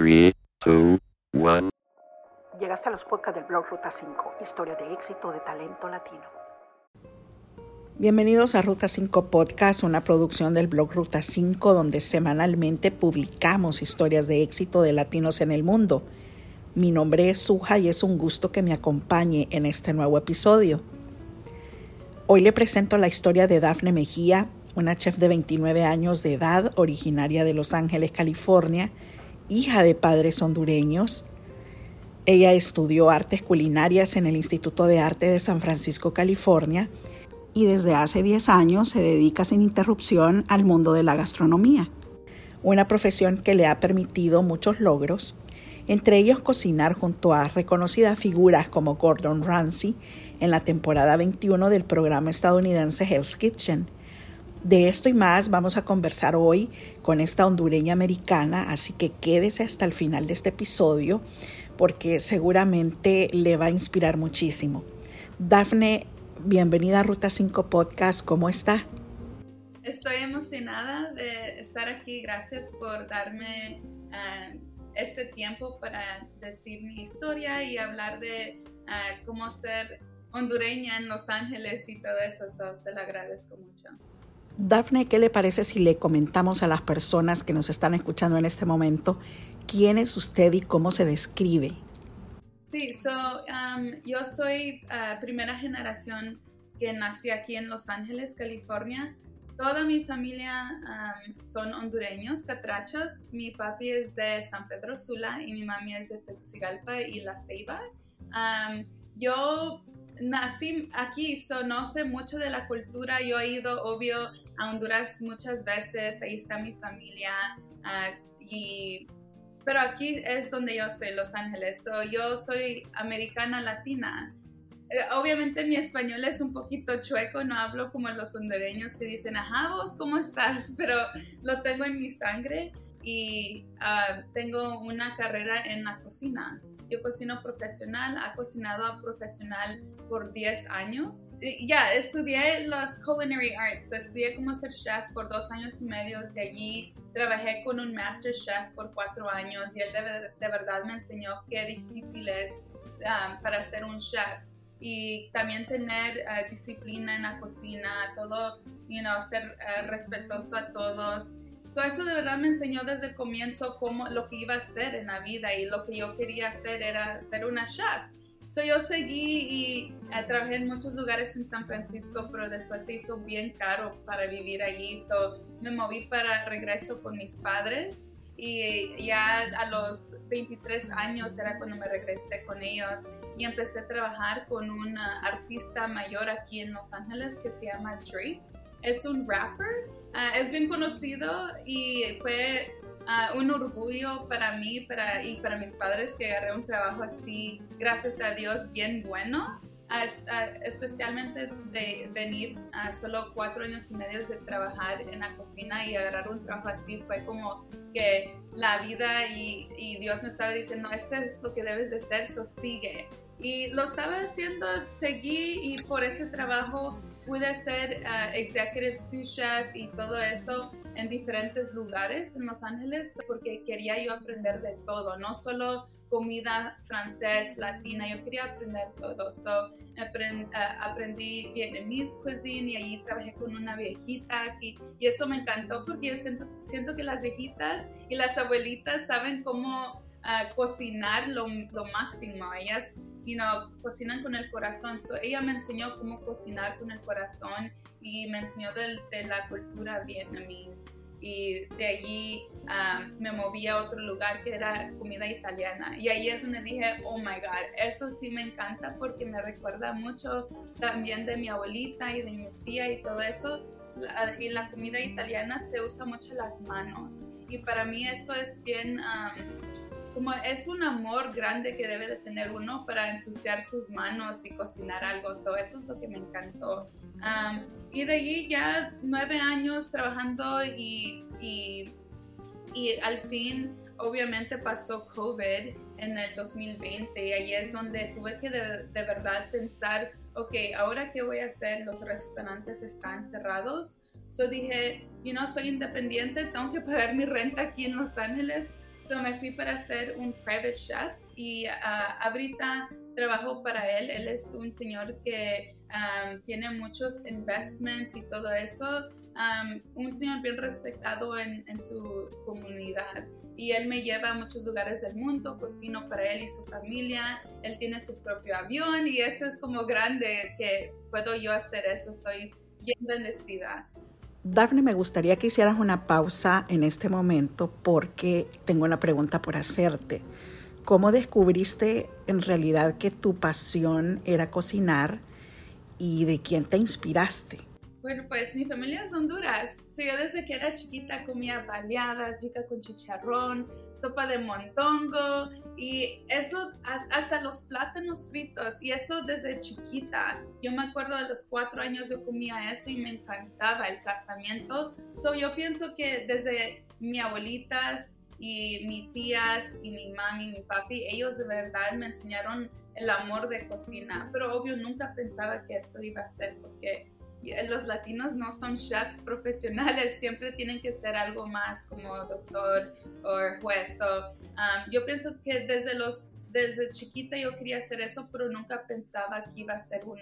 3, 2, 1. Llegaste a los podcasts del blog Ruta 5, historia de éxito de talento latino. Bienvenidos a Ruta 5 Podcast, una producción del blog Ruta 5 donde semanalmente publicamos historias de éxito de latinos en el mundo. Mi nombre es Suja y es un gusto que me acompañe en este nuevo episodio. Hoy le presento la historia de Dafne Mejía, una chef de 29 años de edad, originaria de Los Ángeles, California, hija de padres hondureños. Ella estudió artes culinarias en el Instituto de Arte de San Francisco, California, y desde hace 10 años se dedica sin interrupción al mundo de la gastronomía, una profesión que le ha permitido muchos logros, entre ellos cocinar junto a reconocidas figuras como Gordon Ramsay en la temporada 21 del programa estadounidense Hell's Kitchen, de esto y más vamos a conversar hoy con esta hondureña americana, así que quédese hasta el final de este episodio porque seguramente le va a inspirar muchísimo. Dafne, bienvenida a Ruta 5 Podcast, ¿cómo está? Estoy emocionada de estar aquí, gracias por darme uh, este tiempo para decir mi historia y hablar de uh, cómo ser hondureña en Los Ángeles y todo eso, so, se lo agradezco mucho. Daphne, ¿qué le parece si le comentamos a las personas que nos están escuchando en este momento quién es usted y cómo se describe? Sí, so, um, yo soy uh, primera generación que nací aquí en Los Ángeles, California. Toda mi familia um, son hondureños, catrachos. Mi papi es de San Pedro Sula y mi mami es de Tegucigalpa y La Ceiba. Um, yo nací aquí, so no sé mucho de la cultura. Yo he ido, obvio, a Honduras muchas veces, ahí está mi familia, y, pero aquí es donde yo soy, Los Ángeles. So, yo soy americana latina. Eh, obviamente mi español es un poquito chueco, no hablo como los hondureños que dicen, ajá, vos, ¿cómo estás? Pero lo tengo en mi sangre y uh, tengo una carrera en la cocina. Yo cocino profesional, ha cocinado a profesional por 10 años. Ya, estudié las culinary arts, estudié como ser chef por dos años y medio. De allí trabajé con un master chef por cuatro años y él de, de verdad me enseñó qué difícil es um, para ser un chef y también tener uh, disciplina en la cocina, todo, you know, ser uh, respetuoso a todos So, eso de verdad me enseñó desde el comienzo cómo, lo que iba a hacer en la vida y lo que yo quería hacer era ser una chef. So, yo seguí y eh, trabajé en muchos lugares en San Francisco, pero después se hizo bien caro para vivir allí. So, me moví para regreso con mis padres y ya a los 23 años era cuando me regresé con ellos y empecé a trabajar con un artista mayor aquí en Los Ángeles que se llama Drake. Es un rapper Ah, es bien conocido y fue uh, un orgullo para mí y para mis padres que agarré un trabajo así, gracias a Dios, bien bueno. Uh, especialmente de venir a solo cuatro años y medio de trabajar en la cocina y agarrar un trabajo así fue como que la vida y, Dios me estaba diciendo, este es lo que debes de hacer, eso sigue. Y lo estaba haciendo, seguí y por ese trabajo pude ser uh, executive sous chef y todo eso en diferentes lugares en Los Ángeles porque quería yo aprender de todo, no solo comida francés, latina, yo quería aprender todo. So, aprend, uh, aprendí Vietnamese cuisine y allí trabajé con una viejita aquí y eso me encantó porque yo siento, siento que las viejitas y las abuelitas saben cómo uh, cocinar lo, lo máximo. Ellas you know, cocinan con el corazón. So, ella me enseñó cómo cocinar con el corazón y me enseñó de, de la cultura vietnamita. Y de allí um, me moví a otro lugar que era comida italiana. Y ahí es donde dije, oh my God, eso sí me encanta porque me recuerda mucho también de mi abuelita y de mi tía y todo eso. y la comida italiana se usa mucho las manos. Y para mí eso es bien... Um, como es un amor grande que debe de tener uno para ensuciar sus manos y cocinar algo. eso es lo que me encantó. y de allí ya nueve años trabajando y, y, y, al fin obviamente pasó COVID en el 2020 y ahí es donde tuve que de, de verdad pensar, ok, ahora qué voy a hacer, los restaurantes están cerrados. So dije, you know, soy independiente, tengo que pagar mi renta aquí en Los Ángeles So me fui para ser un private chef y ah, ahorita trabajo para él. Él es un señor que um, tiene muchos investments y todo eso. Um, un señor bien respetado en, en, su comunidad. Y él me lleva a muchos lugares del mundo, cocino para él y su familia. Él tiene su propio avión y eso es como grande que puedo yo hacer eso. Estoy bien bendecida. Daphne, me gustaría que hicieras una pausa en este momento porque tengo una pregunta por hacerte. ¿Cómo descubriste en realidad que tu pasión era cocinar y de quién te inspiraste? Bueno, pues mi familia es de Honduras. yo desde que era chiquita comía baleadas, yuca con chicharrón, sopa de montongo y eso, hasta los plátanos fritos. Y eso desde chiquita. Yo me acuerdo de los cuatro años yo comía eso y me encantaba el casamiento. So, yo pienso que desde mi abuelitas y mis tías y mi mami y mi papi, ellos de verdad me enseñaron el amor de cocina. Pero obvio nunca pensaba que eso iba a ser porque los latinos no son chefs profesionales, siempre tienen que ser algo más como doctor o juez. Um, yo pienso que desde, los, desde chiquita yo quería hacer eso, pero nunca pensaba que iba a ser un,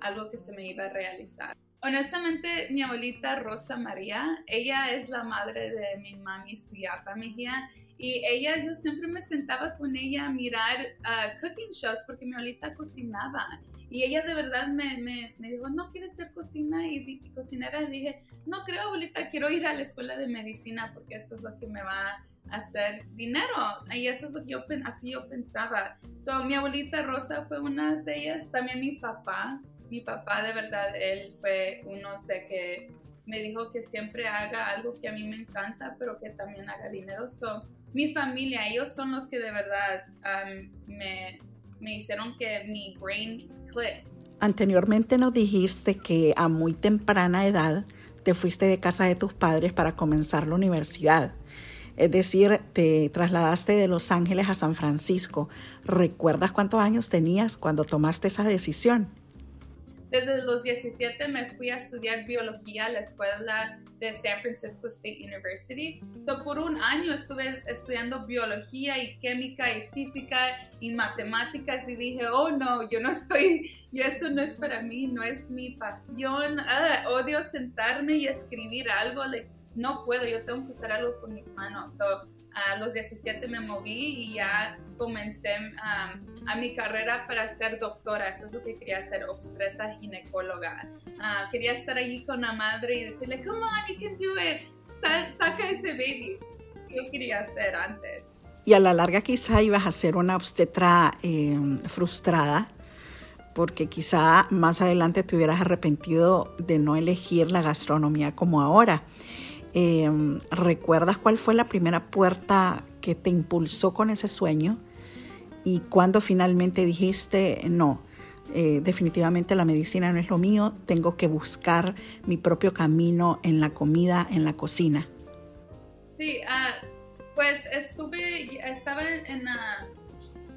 algo que se me iba a realizar. Honestamente, mi abuelita Rosa María, ella es la madre de mi mami Suyapa Mejía y ella, yo siempre me sentaba con ella a mirar uh, cooking shows porque mi abuelita cocinaba y ella de verdad me, me, me dijo, ¿no quieres ser cocina y, cocinera? Y dije, no creo, abuelita, quiero ir a la escuela de medicina porque eso es lo que me va a hacer dinero. Y eso es lo que yo, así yo pensaba. So, mi abuelita Rosa fue una de ellas. También mi papá. Mi papá, de verdad, él fue uno de que me dijo que siempre haga algo que a mí me encanta, pero que también haga dinero. So, mi familia, ellos son los que de verdad um, me, me hicieron que mi brain clicked. Anteriormente nos dijiste que a muy temprana edad te fuiste de casa de tus padres para comenzar la universidad. Es decir, te trasladaste de Los Ángeles a San Francisco. ¿Recuerdas cuántos años tenías cuando tomaste esa decisión? Desde los 17 me fui a estudiar biología a la escuela de San Francisco State University. So, por un año estuve estudiando biología y química y física y matemáticas y dije, oh no, yo no estoy, y esto no es para mí, no es mi pasión. Ah, odio sentarme y escribir algo. no puedo, yo tengo que hacer algo con mis manos. So, a los 17 me moví y ya comencé um, a mi carrera para ser doctora. Eso es lo que quería hacer, obstetra ginecóloga. Uh, quería estar allí con la madre y decirle, come on, you can do it. saca ese baby. Yo quería hacer antes. Y a la larga quizá ibas a ser una obstetra em, frustrada porque quizá más adelante te hubieras arrepentido de no elegir la gastronomía como ahora. Em, ¿Recuerdas cuál fue la primera puerta que te impulsó con ese sueño? ¿Y cuando finalmente dijiste, no, eh, definitivamente la medicina no es lo mío, tengo que buscar mi propio camino en la comida, en la cocina? Sí, ah, pues estuve, estaba en,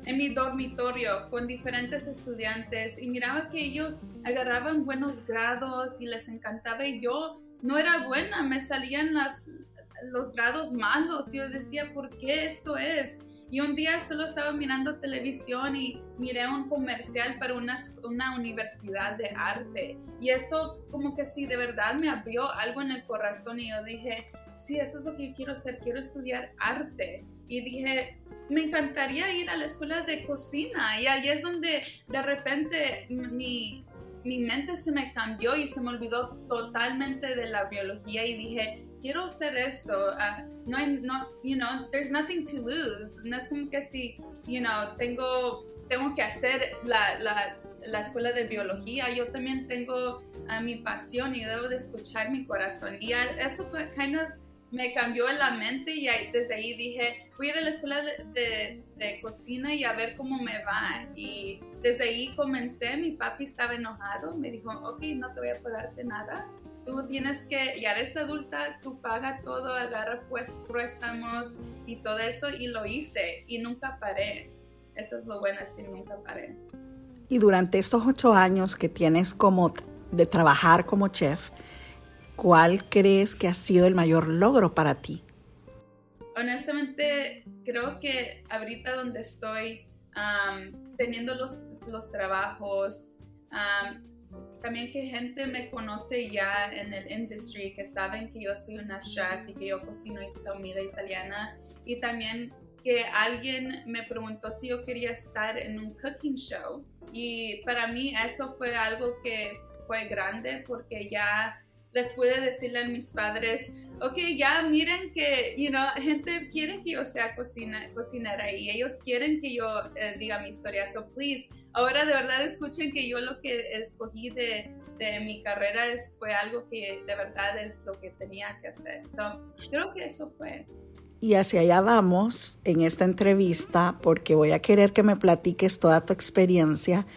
en mi dormitorio con diferentes estudiantes y miraba que ellos agarraban buenos grados y les encantaba y yo no era buena, me salían los grados malos. Yo decía, ¿por qué esto es? Y un día solo estaba mirando televisión y miré un comercial para una, una universidad de arte. Y eso como que sí, de verdad me abrió algo en el corazón y yo dije, sí, eso es lo que yo quiero hacer, quiero estudiar arte. Y dije, me encantaría ir a la escuela de cocina. Y ahí es donde de repente mi, mi mente se me cambió y se me olvidó totalmente de la biología y dije, quiero hacer esto. Uh, no hay, no, you know, there's nothing to lose. No es como que si, you know, tengo, tengo que hacer la, la, la escuela de biología. Yo también tengo uh, mi pasión y debo de escuchar mi corazón. Y eso kind of me cambió en la mente y desde ahí dije, voy a ir a la escuela de, cocina y a ver cómo me va. Y desde ahí comencé, mi papi estaba enojado, me dijo, ok, no te voy a pagarte nada. Tú tienes que, ya eres adulta, tú paga todo, agarra pues préstamos y todo eso. Y lo hice y nunca paré. Eso es lo bueno, es que nunca paré. Y durante estos ocho años que tienes como de trabajar como chef, ¿cuál crees que ha sido el mayor logro para ti? honestamente creo que ahorita donde estoy teniendo los, los trabajos, también que gente me conoce ya en el industry, que saben que yo soy una chef y que yo cocino comida italiana y también que alguien me preguntó si yo quería estar en un cooking show y para mí eso fue algo que fue grande porque ya les pude decirle a mis padres, ok, ya miren que, you know, gente quiere que yo sea cocina, cocinera y ellos quieren que yo eh, diga mi historia, so please, ahora de verdad escuchen que yo lo que escogí de, de mi carrera es, fue algo que de verdad es lo que tenía que hacer, so creo que eso fue. Y hacia allá vamos en esta entrevista porque voy a querer que me platiques toda tu experiencia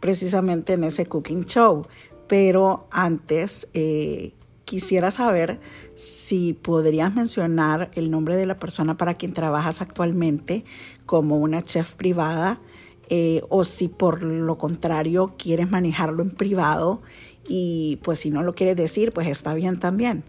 precisamente en ese cooking show. Pero antes eh, quisiera saber si podrías mencionar el nombre de la persona para quien trabajas actualmente como una chef privada eh, o si por lo contrario quieres manejarlo en privado y pues si no lo quieres decir pues está bien también.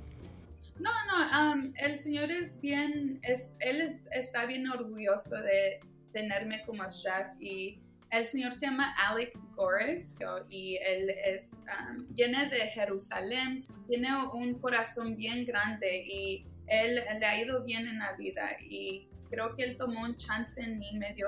No, no, um, el señor es bien, él está bien orgulloso de tenerme como chef y el señor se llama Alec Gores y él es, um, viene de Jerusalén, tiene un corazón bien grande y él le ha ido bien en la vida y creo que él tomó un chance en mí, me dio,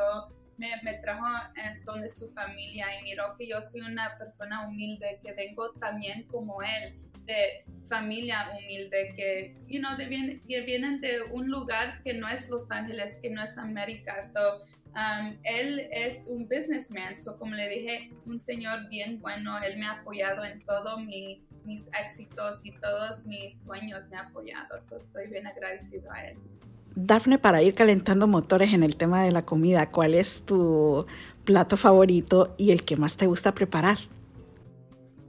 me, me trajo en donde su familia y miró que yo soy una persona humilde, que vengo también como él de familia humilde que, you de que vienen de un lugar que no es Los Ángeles, que no es América. So, um, él es un businessman, so como le dije, un señor bien bueno, él me ha apoyado en todos mi, mis éxitos y todos mis sueños me ha apoyado, so estoy bien agradecido a él. Dafne, para ir calentando motores en el tema de la comida, ¿cuál es tu plato favorito y el que más te gusta preparar?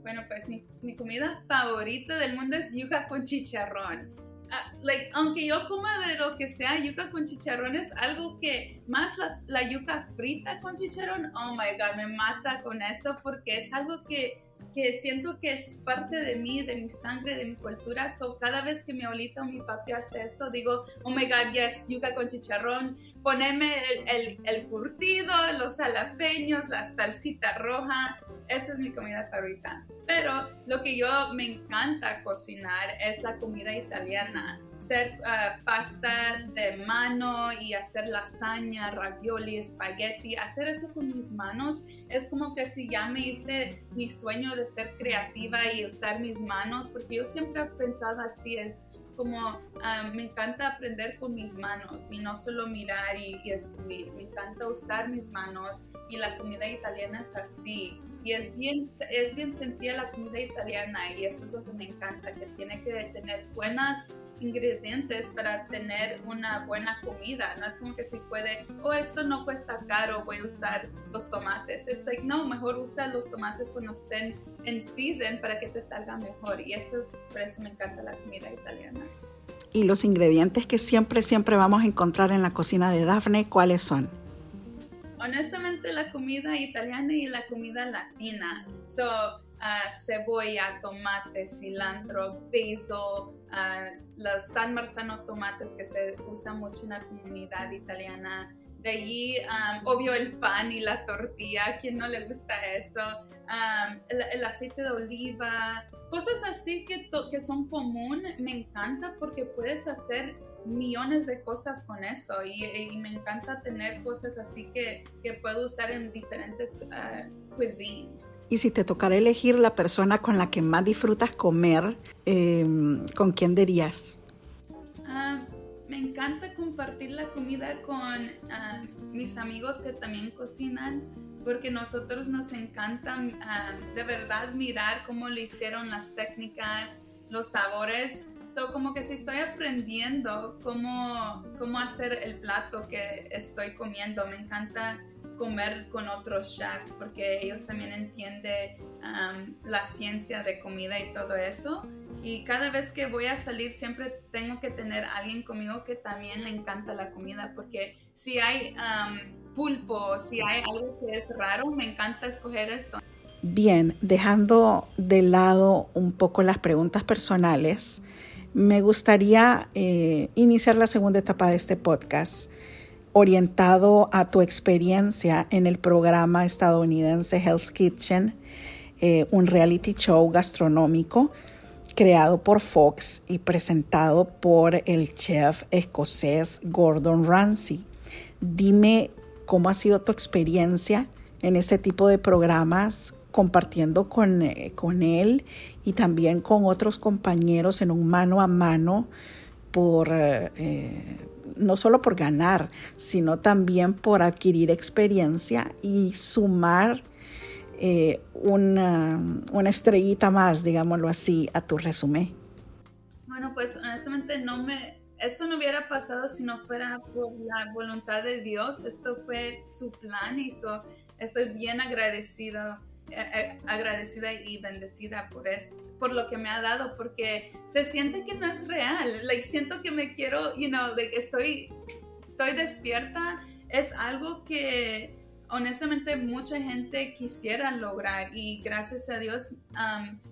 Bueno, pues mi mi comida favorita del mundo es yuca con chicharrón. Ah, like, aunque yo coma de lo que sea, yuca con chicharrón es algo que más la, la, yuca frita con chicharrón, oh my god, me mata con eso porque es algo que, que siento que es parte de mí, de mi sangre, de mi cultura. So, cada vez que mi abuelita o mi papi hace eso, digo, oh my god, yes, yuca con chicharrón. Poneme el, el, el curtido, los jalapeños, la salsita roja esa es mi comida favorita. Pero lo que yo me encanta cocinar es la comida italiana. Hacer ah, pasta de mano y hacer lasaña, ravioli, espagueti. Hacer eso con mis manos es como que si ya me hice mi sueño de ser creativa y usar mis manos, porque yo siempre he pensado así, es como ah, me encanta aprender con mis manos y no solo mirar y, y, escribir, me encanta usar mis manos y la comida italiana es así y es bien, es bien sencilla la comida italiana y eso es lo que me encanta, que tiene que tener buenos ingredientes para tener una buena comida. No es como que si puede, oh, esto no cuesta caro, voy a usar los tomates. Es like, no, mejor usa los tomates cuando estén en season para que te salga mejor. Y eso es, por eso me encanta la comida italiana. Y los ingredientes que siempre, siempre vamos a encontrar en la cocina de Daphne, ¿cuáles son? honestamente la comida italiana y la comida latina. So, uh, cebolla, tomate, cilantro, basil, uh, los San Marzano tomates que se usan mucho en la comunidad italiana. De allí, um, obvio, el pan y la tortilla, ¿quién no le gusta eso? Um, el, aceite de oliva, cosas así que, que son común, me encanta porque puedes hacer millones de cosas con eso y, me encanta tener cosas así que, que puedo usar en diferentes uh, cuisines. Y si te tocara elegir la persona con la que más disfrutas comer, em, ¿con quién dirías? Ah, me encanta compartir la comida con ah, mis amigos que también cocinan porque nosotros nos encanta de verdad mirar cómo le hicieron las técnicas, los sabores So, como que si estoy aprendiendo cómo, cómo hacer el plato que estoy comiendo, me encanta comer con otros chefs porque ellos también entienden um, la ciencia de comida y todo eso. Y cada vez que voy a salir siempre tengo que tener alguien conmigo que también le encanta la comida porque si hay um, pulpo, si hay algo que es raro, me encanta escoger eso. Bien, dejando de lado un poco las preguntas personales, Me gustaría eh, iniciar la segunda etapa de este podcast orientado a tu experiencia en el programa estadounidense Hell's Kitchen, eh, un reality show gastronómico creado por Fox y presentado por el chef escocés Gordon Ramsay. Dime cómo ha sido tu experiencia en este tipo de programas compartiendo con, eh, con él y también con otros compañeros en un mano a mano por eh, no solo por ganar, sino también por adquirir experiencia y sumar eh, una, una, estrellita más, digámoslo así, a tu resumen. Bueno, pues honestamente no me, esto no hubiera pasado si no fuera por la voluntad de Dios. Esto fue su plan y so, estoy bien agradecido eh, eh, agradecida y bendecida por esto, por lo que me ha dado, porque se siente que no es real. Like, siento que me quiero, you know, like, estoy, estoy despierta. Es algo que honestamente mucha gente quisiera lograr y gracias a Dios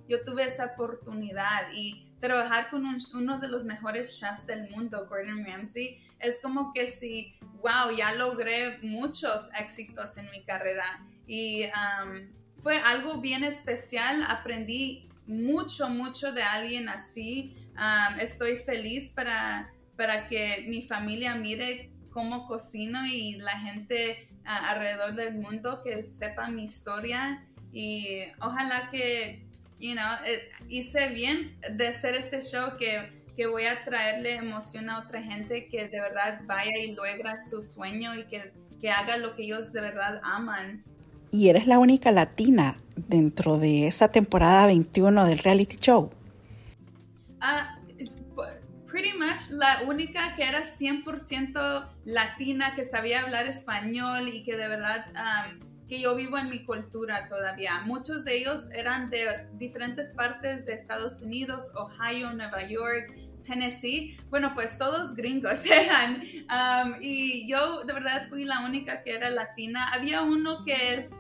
yo tuve esa oportunidad y trabajar con uno de los mejores chefs del mundo, Gordon Ramsay, es como que si, wow, ya logré muchos éxitos en mi carrera y fue algo bien especial. Aprendí mucho, mucho de alguien así. estoy feliz para, para que mi familia mire cómo cocino y la gente alrededor del mundo que sepa mi historia y ojalá que, you know, eh, hice bien de hacer este show que, que voy a traerle emoción a otra gente que de verdad vaya y logra su sueño y que, que haga lo que ellos de verdad aman y eres la única latina dentro de esa temporada 21 del reality show. Ah, pretty much la única que era 100% latina, que sabía hablar español y que de verdad que yo vivo en mi cultura todavía. Muchos de ellos eran de diferentes partes de Estados Unidos, Ohio, Nueva York, Tennessee, bueno, pues todos gringos eran. Y yo de verdad fui la única que era latina. Había uno que es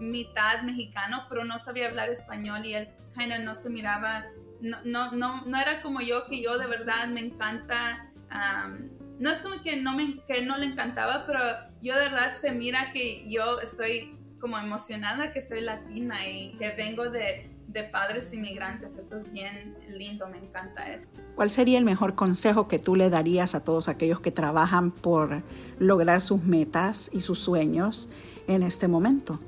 mitad mexicano, pero no sabía hablar español y él kind no se miraba, no, no, no, no, era como yo, que yo de verdad me encanta. Um, no es como que no, me, que no le encantaba, pero yo de verdad se mira que yo estoy como emocionada que soy latina y que vengo de, de padres inmigrantes. Eso es bien lindo, me encanta eso. ¿Cuál sería el mejor consejo que tú le darías a todos aquellos que trabajan por lograr sus metas y sus sueños en este momento?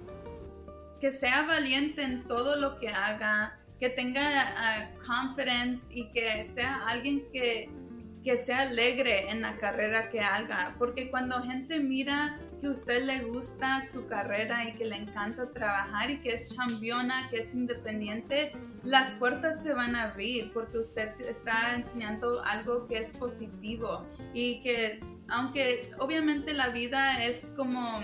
Que sea valiente en todo lo que haga, que tenga uh, confidence y que sea alguien que, que sea alegre en la carrera que haga, porque cuando gente mira que a usted le gusta su carrera y que le encanta trabajar y que es championa, que es independiente, las puertas se van a abrir porque usted está enseñando algo que es positivo y que aunque obviamente la vida es como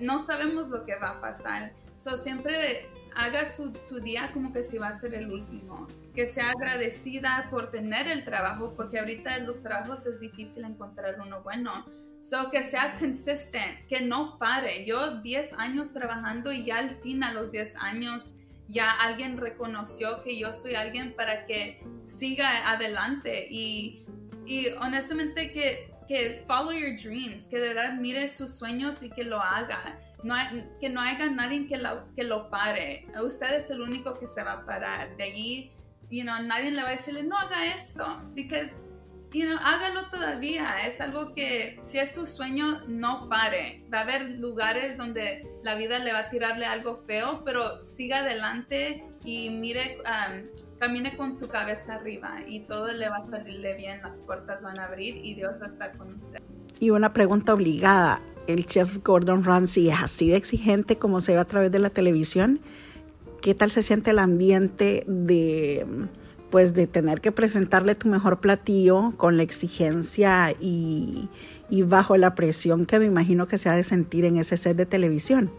no sabemos lo que va a pasar, so siempre haga su, su día como que si va a ser el último que sea agradecida por tener el trabajo, porque ahorita en los trabajos es difícil encontrar uno bueno. So, que sea consistent, que no pare. Yo 10 años trabajando y ya al fin a los 10 años ya alguien reconoció que yo soy alguien para que siga adelante y, y honestamente que, que follow your dreams, que de verdad mire sus sueños y que lo haga. No que no haya nadie que lo, pare. Usted es el único que se va a parar. De allí, you know, nadie le va a decirle, no haga esto, because you know, hágalo todavía. Es algo que si es su sueño, no pare. Va a haber lugares donde la vida le va a tirarle algo feo, pero siga adelante y mire, um, camine con su cabeza arriba y todo le va a salirle bien. Las puertas van a abrir y Dios va a estar con usted. Y una pregunta obligada. ¿El chef Gordon Ramsay es así de exigente como se ve a través de la televisión? ¿Qué tal se siente el ambiente de pues de tener que presentarle tu mejor platillo con la exigencia y, bajo la presión que me imagino que se ha de sentir en ese set de televisión.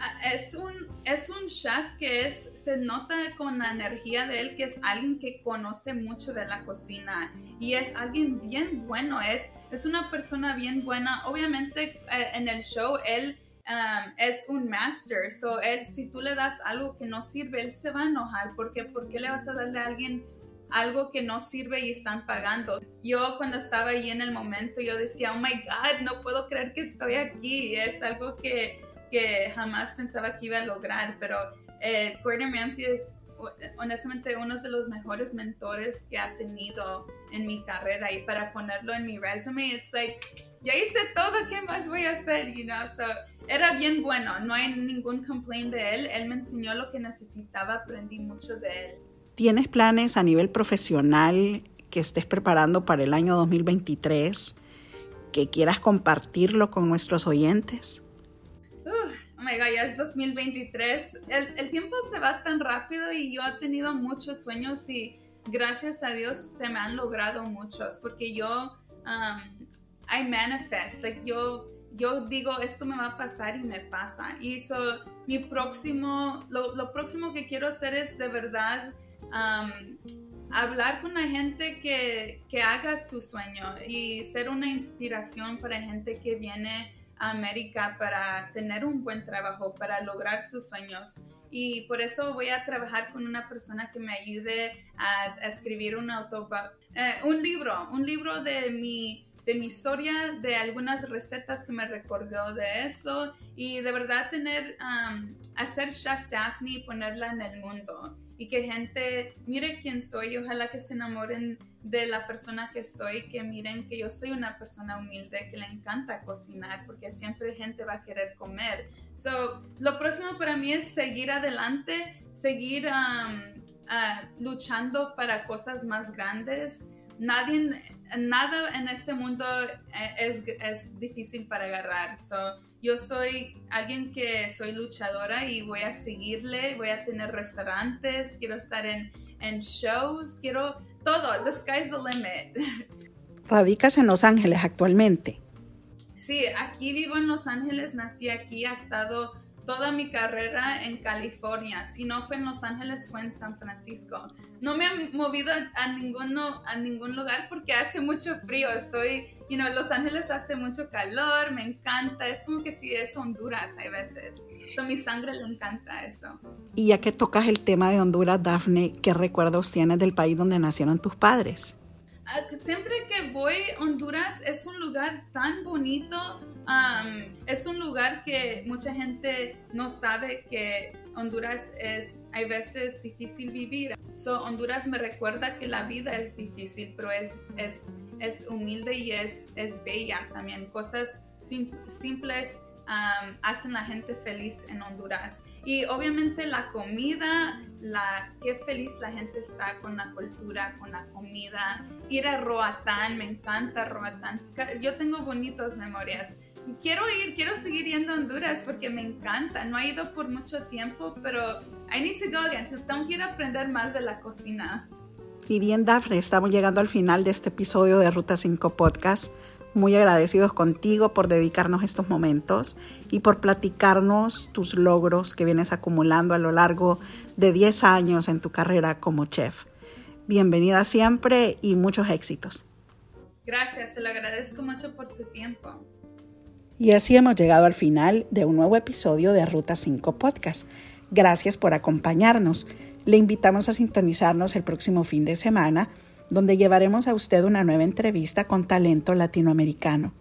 Ah, es un, es un chef que es, se nota con la energía de él que es alguien que conoce mucho de la cocina y es alguien bien bueno, es, es una persona bien buena. Obviamente eh, en el show él Um, es un master. So, él, si tú le das algo que no sirve, él se va a enojar. porque ¿Por qué le vas a darle a alguien algo que no sirve y están pagando. Yo cuando estaba ahí en el momento, yo decía, oh my God, no puedo creer que estoy aquí. Es algo que, que jamás pensaba que iba a lograr, pero eh, Gordon Ramsay es honestamente uno de los mejores mentores que ha tenido en mi carrera y para ponerlo en mi resume, it's like, ya hice todo, ¿qué más voy a hacer? You know? so, era bien bueno, no hay ningún complaint de él, él me enseñó lo que necesitaba, aprendí mucho de él. ¿Tienes planes a nivel profesional que estés preparando para el año 2023 que quieras compartirlo con nuestros oyentes? Oh my god, ya es 2023. El, tiempo se va tan rápido y yo he tenido muchos sueños y gracias a Dios se me han logrado muchos porque yo, um, I manifest, like yo, yo digo esto me va a pasar y me pasa. Y so, mi próximo, lo, lo próximo que quiero hacer es de verdad um, hablar con la gente que, que haga su sueño y ser una inspiración para gente que viene América para tener un buen trabajo, para lograr sus sueños. Y por eso voy a trabajar con una persona que me ayude a, escribir un, eh, un libro, un libro de mi, de mi historia, de algunas recetas que me recordó de eso y de verdad tener, hacer Chef Daphne y ponerla en el mundo y que gente mire quién soy, ojalá que se enamoren de la persona que soy, que miren que yo soy una persona humilde, que le encanta cocinar, porque siempre gente va a querer comer. So, lo próximo para mí es seguir adelante, seguir um, uh, luchando para cosas más grandes. Nadie, nada en este mundo eh, es, es difícil para agarrar. So, yo soy alguien que soy luchadora y voy a seguirle, voy a tener restaurantes, quiero estar en, en shows, quiero todo, the sky's the limit. ¿Radicas en Los Ángeles actualmente? Sí, aquí vivo en Los Ángeles, nací aquí, ha estado toda mi carrera en California. Si no fue en Los Ángeles, fue en San Francisco. No me he movido a, ninguno, a ningún lugar porque hace mucho frío. Estoy, you know, Los Ángeles hace mucho calor, me encanta. Es como que si es Honduras hay veces. So, mi sangre le encanta eso. Y ya que tocas el tema de Honduras, Daphne, ¿qué recuerdos tienes del país donde nacieron tus padres? Ah, siempre que voy Honduras es un lugar tan bonito, es un lugar que mucha gente no sabe que Honduras es, hay veces difícil vivir. So, Honduras me recuerda que la vida es difícil, pero es, es, es humilde y es, es bella también. Cosas simples hacen la gente feliz en Honduras. Y obviamente la comida, la, qué feliz la gente está con la cultura, con la comida. Ir a Roatán, me encanta Roatán. Yo tengo bonitas memorias. Quiero ir, quiero seguir yendo a Honduras porque me encanta. No he ido por mucho tiempo, pero I need to go again. Tengo que ir aprender más de la cocina. Y bien, Dafne, estamos llegando al final de este episodio de Ruta 5 Podcast muy agradecidos contigo por dedicarnos estos momentos y por platicarnos tus logros que vienes acumulando a lo largo de 10 años en tu carrera como chef. Bienvenida siempre y muchos éxitos. Gracias, se lo agradezco mucho por su tiempo. Y así hemos llegado al final de un nuevo episodio de Ruta 5 Podcast. Gracias por acompañarnos. Le invitamos a sintonizarnos el próximo fin de semana donde llevaremos a usted una nueva entrevista con talento latinoamericano.